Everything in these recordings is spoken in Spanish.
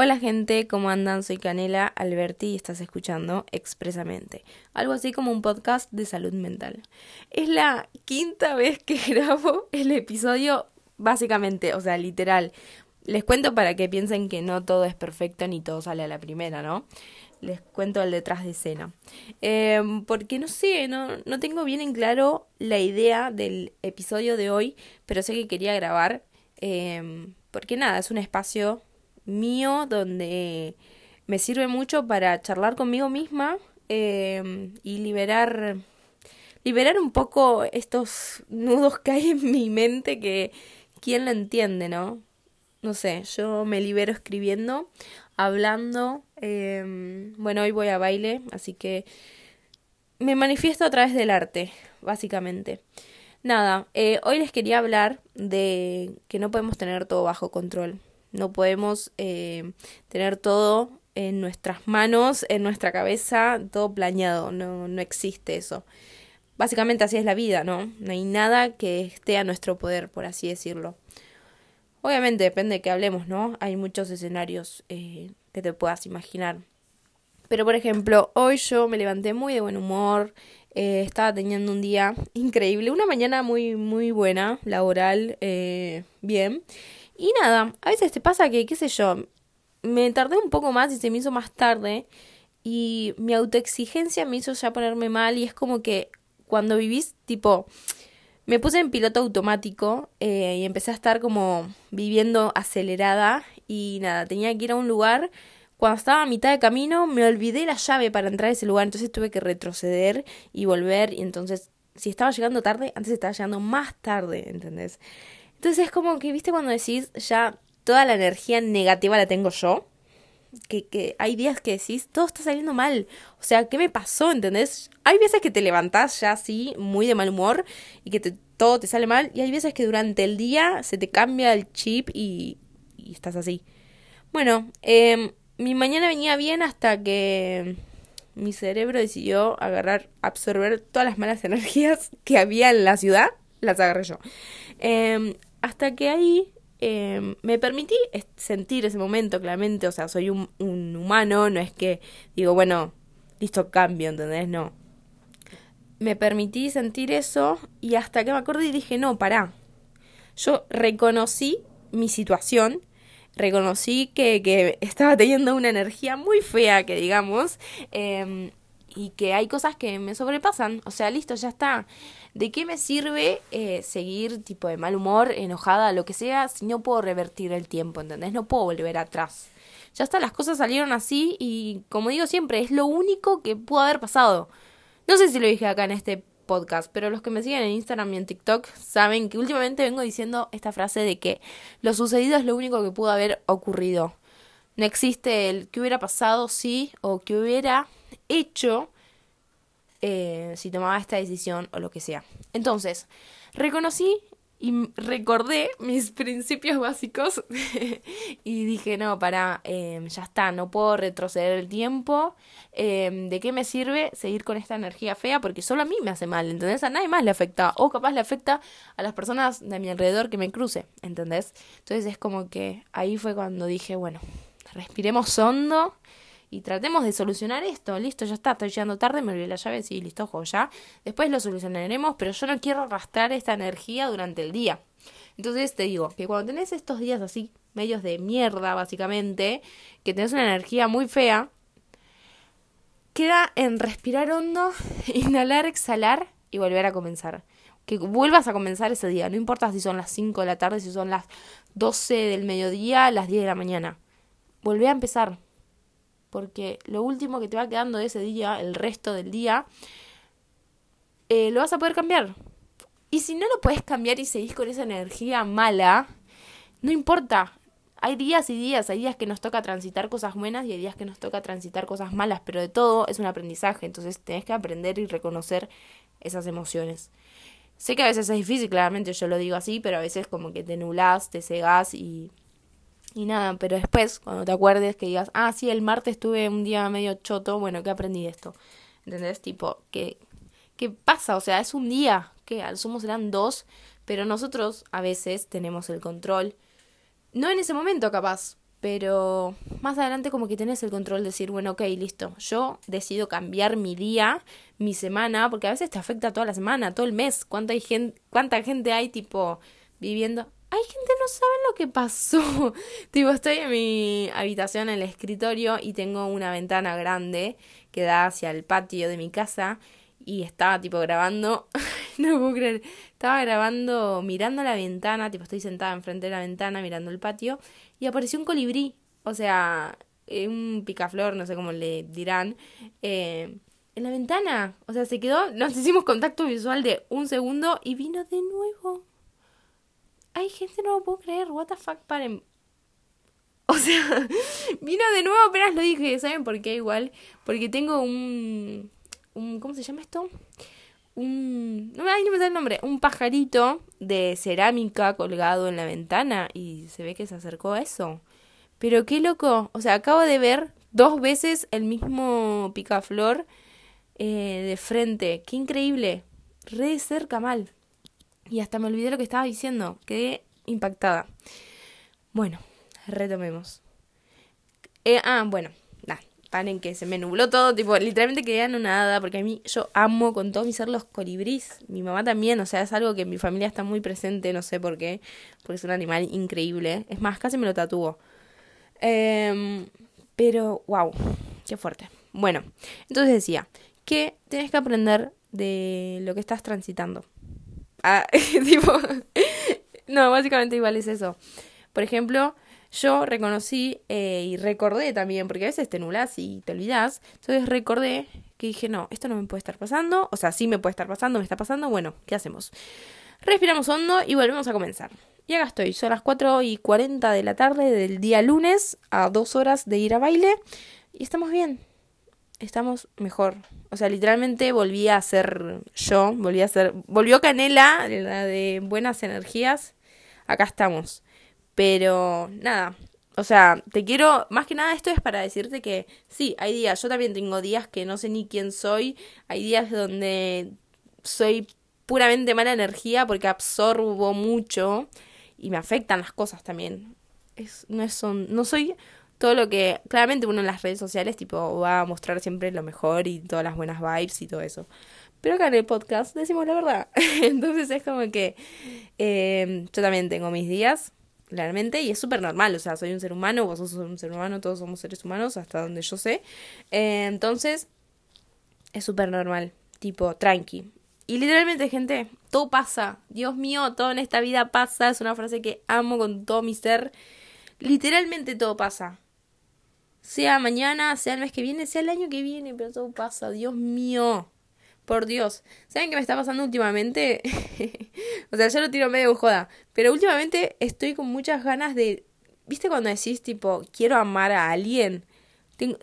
Hola gente, ¿cómo andan? Soy Canela Alberti y estás escuchando Expresamente, algo así como un podcast de salud mental. Es la quinta vez que grabo el episodio, básicamente, o sea, literal. Les cuento para que piensen que no todo es perfecto ni todo sale a la primera, ¿no? Les cuento el detrás de escena. Em, porque no sé, no, no tengo bien en claro la idea del episodio de hoy, pero sé que quería grabar. Em, porque nada, es un espacio mío donde me sirve mucho para charlar conmigo misma eh, y liberar liberar un poco estos nudos que hay en mi mente que quién lo entiende, ¿no? No sé, yo me libero escribiendo, hablando. Eh, bueno, hoy voy a baile, así que me manifiesto a través del arte, básicamente. Nada, eh, hoy les quería hablar de que no podemos tener todo bajo control. No podemos eh, tener todo en nuestras manos, en nuestra cabeza, todo planeado. No, no existe eso. Básicamente así es la vida, ¿no? No hay nada que esté a nuestro poder, por así decirlo. Obviamente depende de que hablemos, ¿no? Hay muchos escenarios eh, que te puedas imaginar. Pero por ejemplo, hoy yo me levanté muy de buen humor, eh, estaba teniendo un día increíble, una mañana muy, muy buena, laboral, bien. Y nada, a veces te pasa que, qué sé yo, me tardé un poco más y se me hizo más tarde y mi autoexigencia me hizo ya ponerme mal y es como que cuando vivís, tipo, me puse en piloto automático eh, y empecé a estar como viviendo acelerada y nada, tenía que ir a un lugar. Cuando estaba a mitad de camino me olvidé la llave para entrar a ese lugar, entonces tuve que retroceder y volver y entonces si estaba llegando tarde, antes estaba llegando más tarde, ¿entendés? Entonces es como que, viste, cuando decís ya toda la energía negativa la tengo yo. Que, que hay días que decís, todo está saliendo mal. O sea, ¿qué me pasó? ¿Entendés? Hay veces que te levantás ya así, muy de mal humor, y que todo te sale mal. Y hay veces que durante el día se te cambia el chip y, y estás así. Bueno, eh, mi mañana venía bien hasta que mi cerebro decidió agarrar, absorber todas las malas energías que había en la ciudad, las agarré yo. Eh, hasta que ahí eh, me permití sentir ese momento, claramente, o sea, soy un, humano, no es que digo, bueno, listo, cambio, ¿entendés? No. Me permití sentir eso y hasta que me acordé y dije, no, pará. Yo reconocí mi situación, reconocí que, que estaba teniendo una energía muy fea, que digamos, eh, y que hay cosas que me sobrepasan. O sea, listo, ya está. ¿De qué me sirve eh, seguir tipo de mal humor, enojada, lo que sea, si no puedo revertir el tiempo, ¿entendés? No puedo volver atrás. Ya está, las cosas salieron así y como digo siempre, es lo único que pudo haber pasado. No sé si lo dije acá en este podcast, pero los que me siguen en Instagram y en TikTok saben que últimamente vengo diciendo esta frase de que lo sucedido es lo único que pudo haber ocurrido. No existe el que hubiera pasado, sí, o que hubiera hecho eh, si tomaba esta decisión o lo que sea. Entonces, reconocí y recordé mis principios básicos y dije, no, para, eh, ya está, no puedo retroceder el tiempo. Eh, ¿De qué me sirve seguir con esta energía fea? Porque solo a mí me hace mal, ¿entendés? A nadie más le afecta. O capaz le afecta a las personas de mi alrededor que me cruce, ¿entendés? Entonces es como que ahí fue cuando dije, bueno, respiremos hondo y tratemos de solucionar esto. Listo, ya está, estoy llegando tarde, me olvidé la llave, sí, listo, ojo, ya. Después lo solucionaremos, pero yo no quiero arrastrar esta energía durante el día. Entonces te digo que cuando tenés estos días así, medios de mierda, básicamente, que tenés una energía muy fea, queda en respirar hondo, inhalar, exhalar y volver a comenzar. Que vuelvas a comenzar ese día, no importa si son las 5 de la tarde, si son las 12 del mediodía, las 10 de la mañana. Volvé a empezar, porque lo último que te va quedando de ese día, el resto del día, eh, lo vas a poder cambiar. Y si no lo puedes cambiar y seguís con esa energía mala, no importa. Hay días y días, hay días que nos toca transitar cosas buenas y hay días que nos toca transitar cosas malas, pero de todo es un aprendizaje, entonces tenés que aprender y reconocer esas emociones. Sé que a veces es difícil, claramente yo lo digo así, pero a veces como que te nulas, te cegas y y nada, pero después, cuando te acuerdes que digas, ah, sí, el martes tuve un día medio choto, bueno, ¿qué aprendí de esto? ¿Entendés? Tipo, ¿qué, qué pasa? O sea, es un día, que al sumo serán dos, pero nosotros a veces tenemos el control. No en ese momento, capaz, pero más adelante como que tenés el control de decir, bueno, ok, listo, yo decido cambiar mi día, mi semana, porque a veces te afecta toda la semana, todo el mes, cuánta, hay gente, cuánta gente hay tipo viviendo. Hay gente no sabe lo que pasó. tipo, estoy en mi habitación, en el escritorio, y tengo una ventana grande que da hacia el patio de mi casa. Y estaba tipo grabando. no puedo creer. Estaba grabando mirando la ventana. Tipo, estoy sentada enfrente de la ventana mirando el patio y apareció un colibrí, o sea, eh, un picaflor, no sé cómo le dirán, eh, en la ventana. O sea, se quedó, nos hicimos contacto visual de un segundo y vino de nuevo. Ay, gente, no lo puedo creer, what the fuck, paren. O sea, vino de nuevo apenas lo dije, ¿saben por qué igual? Porque tengo un... un ¿Cómo se llama esto? un... No, ay, no me da el nombre. Un pajarito de cerámica colgado en la ventana y se ve que se acercó a eso. Pero qué loco. O sea, acabo de ver dos veces el mismo picaflor eh, de frente. Qué increíble. Re cerca mal. Y hasta me olvidé lo que estaba diciendo. Quedé impactada. Bueno, retomemos. Eh, ah, bueno paren que se me nubló todo, tipo, literalmente quedé nada, porque a mí yo amo con todo mi ser los colibrís, mi mamá también, o sea, es algo que en mi familia está muy presente, no sé por qué, porque es un animal increíble, es más, casi me lo tatuó. Em, pero, wow, qué fuerte. Bueno, entonces decía que tienes que aprender de lo que estás transitando. Ah, no, básicamente igual es eso. Por ejemplo, yo reconocí eh, y recordé también, porque a veces te nulas y te olvidas, entonces recordé que dije, no, esto no me puede estar pasando, o sea, sí me puede estar pasando, me está pasando, bueno, ¿qué hacemos? Respiramos hondo y volvemos a comenzar. Y acá estoy, son las 4 y 40 de la tarde del día lunes, a dos horas de ir a baile, y estamos bien, estamos mejor. O sea, literalmente volví a ser yo, volví a ser, volvió Canela, la de buenas energías, acá estamos. Pero nada, o sea, te quiero, más que nada esto es para decirte que sí, hay días, yo también tengo días que no sé ni quién soy, hay días donde soy puramente mala energía porque absorbo mucho y me afectan las cosas también. Es, no, es, son, no soy todo lo que claramente uno en las redes sociales tipo va a mostrar siempre lo mejor y todas las buenas vibes y todo eso. Pero acá en el podcast decimos la verdad. Entonces es como que eh, yo también tengo mis días claramente, y es súper normal, o sea, soy un ser humano, vos sos un ser humano, todos somos seres humanos, hasta donde yo sé. Eh, entonces, es súper normal, tipo, tranqui. Y literalmente, gente, todo pasa. Dios mío, todo en esta vida pasa. Es una frase que amo con todo mi ser. Literalmente todo pasa. Sea mañana, sea el mes que viene, sea el año que viene, pero todo pasa. Dios mío. Por Dios. ¿Saben qué me está pasando últimamente? o sea, yo lo tiro medio joda. Pero últimamente estoy con muchas ganas de. ¿Viste cuando decís, tipo, quiero amar a alguien?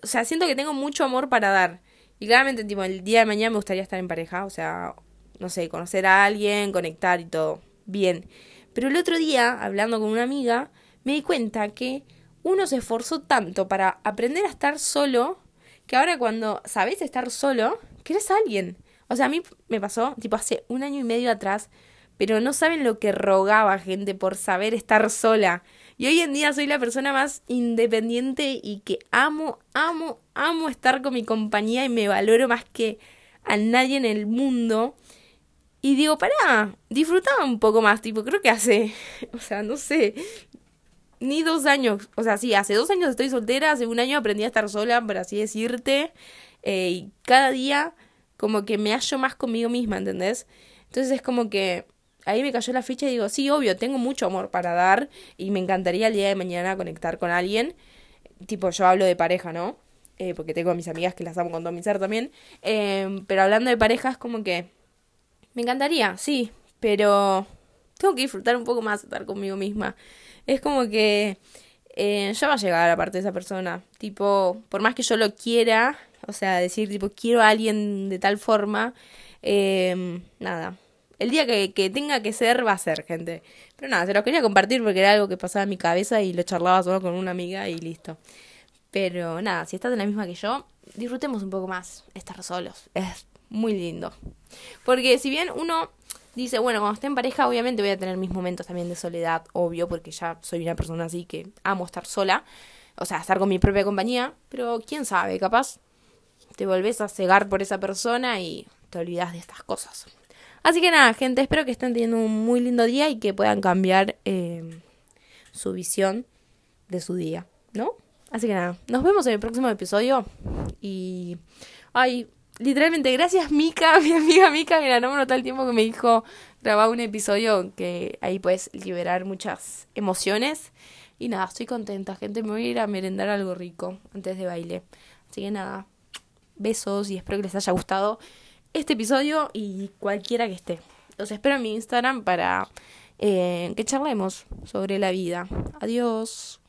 o sea, siento que tengo mucho amor para dar. Y claramente, tipo, el día de mañana me gustaría estar en pareja. O sea, no sé, conocer a alguien, conectar y todo. Bien. Pero el otro día, hablando con una amiga, me di cuenta que uno se esforzó tanto para aprender a estar solo que ahora cuando sabes estar solo, quieres a alguien. O sea, a mí me pasó, tipo, hace un año y medio atrás, pero no saben lo que rogaba gente por saber estar sola. Y hoy en día soy la persona más independiente y que amo, amo, amo estar con mi compañía y me valoro más que a nadie en el mundo. Y digo, pará, disfrutaba un poco más, tipo, creo que hace, o sea, no sé, ni dos años, o sea, sí, hace dos años estoy soltera, hace un año aprendí a estar sola, por así decirte, eh, y cada día como que me hallo más conmigo misma, ¿entendés? Entonces es como que ahí me cayó la ficha y digo, sí, obvio, tengo mucho amor para dar y me encantaría el día de mañana conectar con alguien. Tipo, yo hablo de pareja, ¿no? Eh, porque tengo a mis amigas que las amo con todo mi ser también. Em, pero hablando de pareja es como que me encantaría, sí, pero tengo que disfrutar un poco más estar conmigo misma. Es como que eh, ya va a llegar aparte de esa persona. Tipo, por más que yo lo quiera, o sea, decir, tipo, quiero a alguien de tal forma, eh, nada. El día que, que, tenga que ser, va a ser, gente. Pero nada, se lo quería compartir porque era algo que pasaba en mi cabeza y lo charlaba solo con una amiga y listo. Pero nada, si estás en la misma que yo, disfrutemos un poco más estar solos. Es muy lindo. Porque si bien uno dice, bueno, cuando esté en pareja obviamente voy a tener mis momentos también de soledad, obvio, porque ya soy una persona así que amo estar sola, o sea, estar con mi propia compañía, pero quién sabe, capaz te volvés a cegar por esa persona y te olvidas de estas cosas. Así que nada, gente, espero que estén teniendo un muy lindo día y que puedan cambiar eh, su visión de su día, ¿no? Así que nada, nos vemos en el próximo episodio y... Ay, literalmente, gracias Mika, mi amiga Mika, que la nombro todo el tiempo que me dijo grabar un episodio que ahí puedes liberar muchas emociones. Y nada, estoy contenta, gente. Me voy a ir a merendar algo rico antes de baile. Así que nada, besos y espero que les haya gustado este episodio y cualquiera que esté. Los espero en mi Instagram para eh, que charlemos sobre la vida. Adiós.